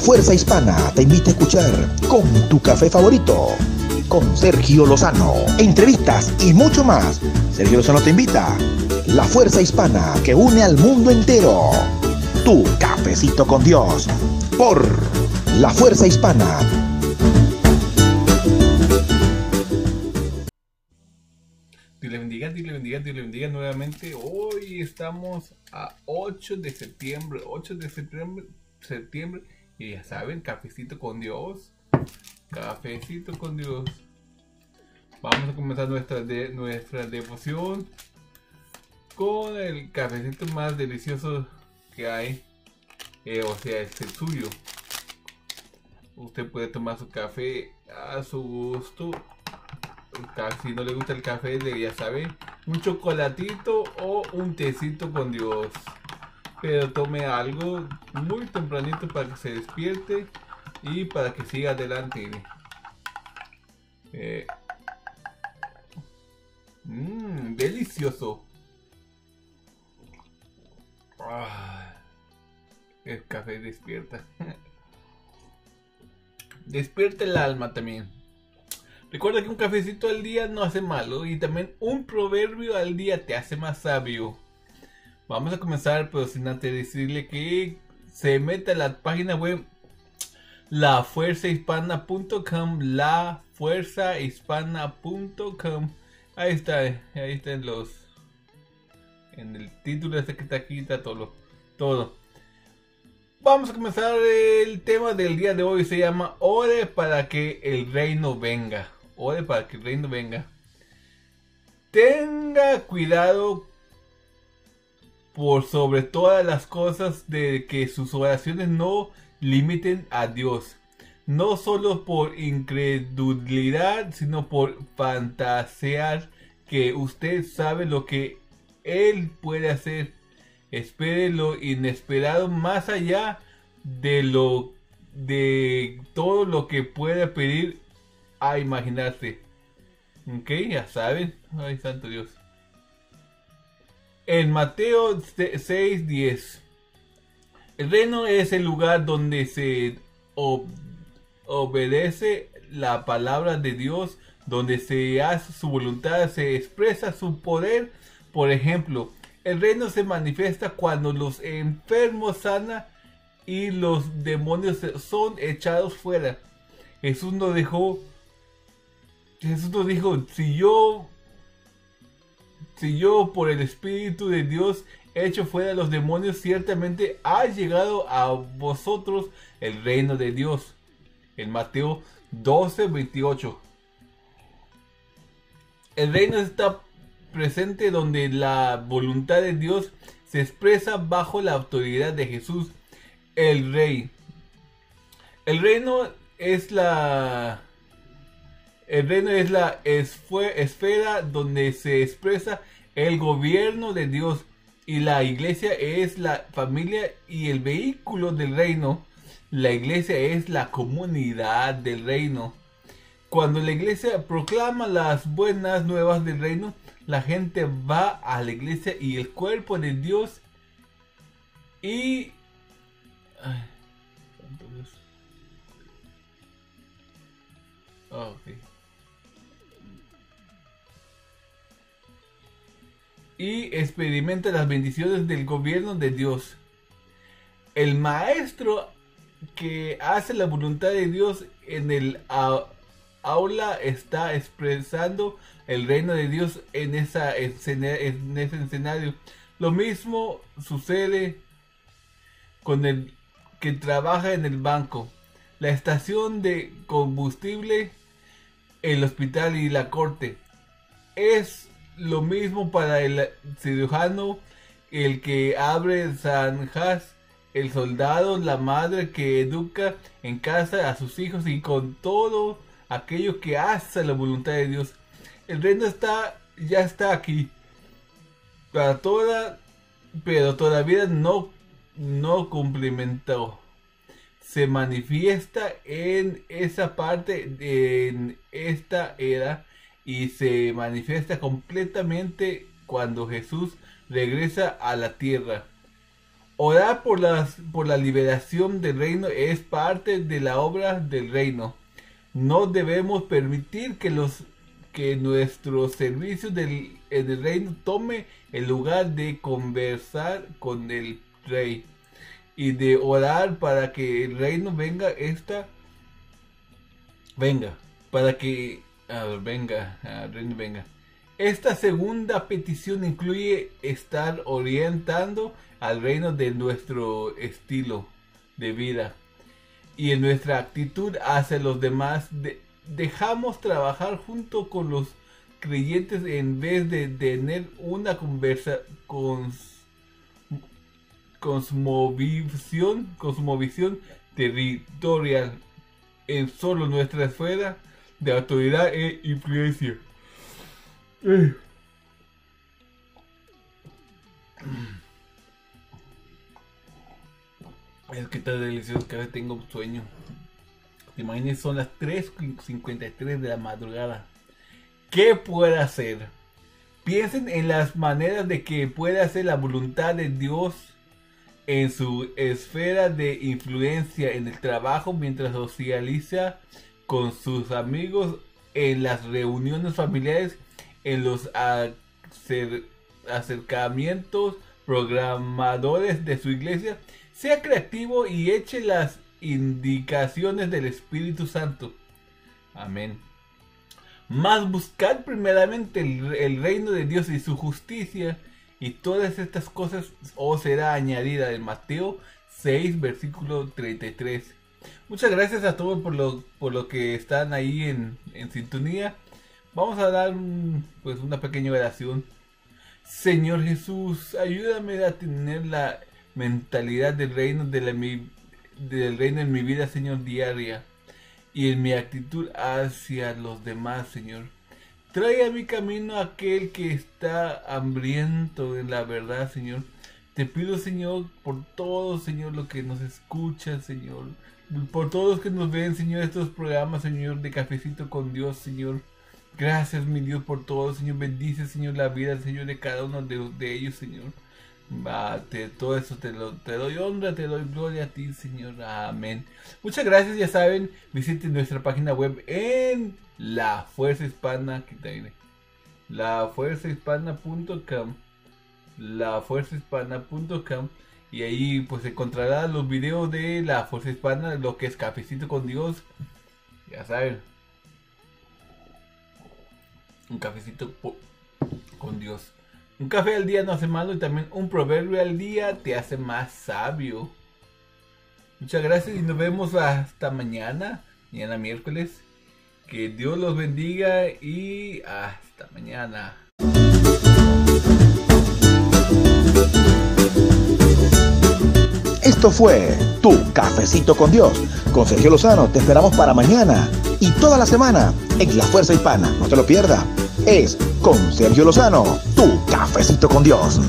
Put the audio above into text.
Fuerza Hispana te invita a escuchar con tu café favorito, con Sergio Lozano, entrevistas y mucho más. Sergio Lozano te invita. La Fuerza Hispana que une al mundo entero. Tu cafecito con Dios. Por La Fuerza Hispana. Dios le bendiga, Dios le bendiga, Dios bendiga nuevamente. Hoy estamos a 8 de septiembre, 8 de septiembre, septiembre y ya saben, cafecito con Dios. Cafecito con Dios. Vamos a comenzar nuestra, nuestra devoción con el cafecito más delicioso que hay. Eh, o sea, es el suyo. Usted puede tomar su café a su gusto. Si no le gusta el café, ya sabe, un chocolatito o un tecito con Dios pero tome algo muy tempranito para que se despierte y para que siga adelante. Eh, mmm, delicioso. Ah, el café despierta. despierta el alma también. Recuerda que un cafecito al día no hace malo y también un proverbio al día te hace más sabio. Vamos a comenzar, pero sin antes decirle que se meta a la página web lafuerzahispana.com, lafuerzahispana.com. Ahí está, ahí están los. En el título este que está aquí está todo. todo. Vamos a comenzar el tema del día de hoy. Se llama Ore para que el reino venga. Ore para que el reino venga. Tenga cuidado por sobre todas las cosas de que sus oraciones no limiten a Dios. No solo por incredulidad, sino por fantasear que usted sabe lo que Él puede hacer. Espere lo inesperado más allá de lo de todo lo que pueda pedir a imaginarse. Ok, ya saben. Ay, santo Dios en Mateo 6:10. El reino es el lugar donde se obedece la palabra de Dios, donde se hace su voluntad, se expresa su poder. Por ejemplo, el reino se manifiesta cuando los enfermos sanan y los demonios son echados fuera. Jesús nos dejó, Jesús nos dijo, si yo si yo por el Espíritu de Dios hecho fuera los demonios, ciertamente ha llegado a vosotros el reino de Dios. En Mateo 12, 28. El reino está presente donde la voluntad de Dios se expresa bajo la autoridad de Jesús, el Rey. El reino es la el reino es la esfera donde se expresa el gobierno de Dios y la iglesia es la familia y el vehículo del reino. La iglesia es la comunidad del reino. Cuando la iglesia proclama las buenas nuevas del reino, la gente va a la iglesia y el cuerpo de Dios y... y experimenta las bendiciones del gobierno de Dios. El maestro que hace la voluntad de Dios en el aula está expresando el reino de Dios en, esa en ese escenario. Lo mismo sucede con el que trabaja en el banco, la estación de combustible, el hospital y la corte. Es lo mismo para el cirujano, el que abre zanjas, el soldado, la madre que educa en casa a sus hijos y con todo aquello que hace la voluntad de Dios. El reino está, ya está aquí. Para toda, pero todavía no, no cumplimentó. Se manifiesta en esa parte, en esta era y se manifiesta completamente cuando Jesús regresa a la tierra. Orar por, por la liberación del reino es parte de la obra del reino. No debemos permitir que los que nuestro servicio del, en el reino tome el lugar de conversar con el rey y de orar para que el reino venga esta venga para que venga venga. Esta segunda petición incluye estar orientando al reino de nuestro estilo de vida y en nuestra actitud hacia los demás. Dejamos trabajar junto con los creyentes en vez de tener una conversa con cosmovisión, cosmovisión territorial. En solo nuestra esfera de autoridad e influencia. Es que está delicioso, que vez tengo sueño. Te imaginas, son las 3.53 de la madrugada. ¿Qué puede hacer? Piensen en las maneras de que puede hacer la voluntad de Dios en su esfera de influencia en el trabajo mientras socializa con sus amigos en las reuniones familiares, en los acercamientos programadores de su iglesia. Sea creativo y eche las indicaciones del Espíritu Santo. Amén. Más buscar primeramente el, reino de Dios y su justicia y todas estas cosas os será añadida en Mateo 6 versículo 33. Muchas gracias a todos por lo, por lo que están ahí en, en sintonía. Vamos a dar pues una pequeña oración. Señor Jesús, ayúdame a tener la mentalidad del reino del reino en mi vida, Señor, diaria y en mi actitud hacia los demás, Señor. Trae a mi camino aquel que está hambriento en la verdad, Señor. Te pido, Señor, por todo, Señor, lo que nos escucha, Señor. Por todos los que nos ven, Señor, estos programas, Señor, de cafecito con Dios, Señor. Gracias, mi Dios, por todo, Señor. Bendice, Señor, la vida, Señor, de cada uno de, ellos, Señor. Va, todo eso te, te doy honra, te doy gloria a ti, Señor. Amén. Muchas gracias, ya saben, visiten nuestra página web en la fuerza hispana, la fuerza hispana.com, la fuerza hispana.com y ahí pues encontrará los videos de la fuerza hispana, lo que es cafecito con Dios, ya saben, un cafecito con Dios. Un café al día no hace malo y también un proverbio al día te hace más sabio. Muchas gracias y nos vemos hasta mañana, mañana miércoles. Que Dios los bendiga y hasta mañana. Esto fue Tu Cafecito con Dios. Con Sergio Lozano te esperamos para mañana y toda la semana en La Fuerza Hispana. No te lo pierdas es con Sergio Lozano, tu cafecito con Dios.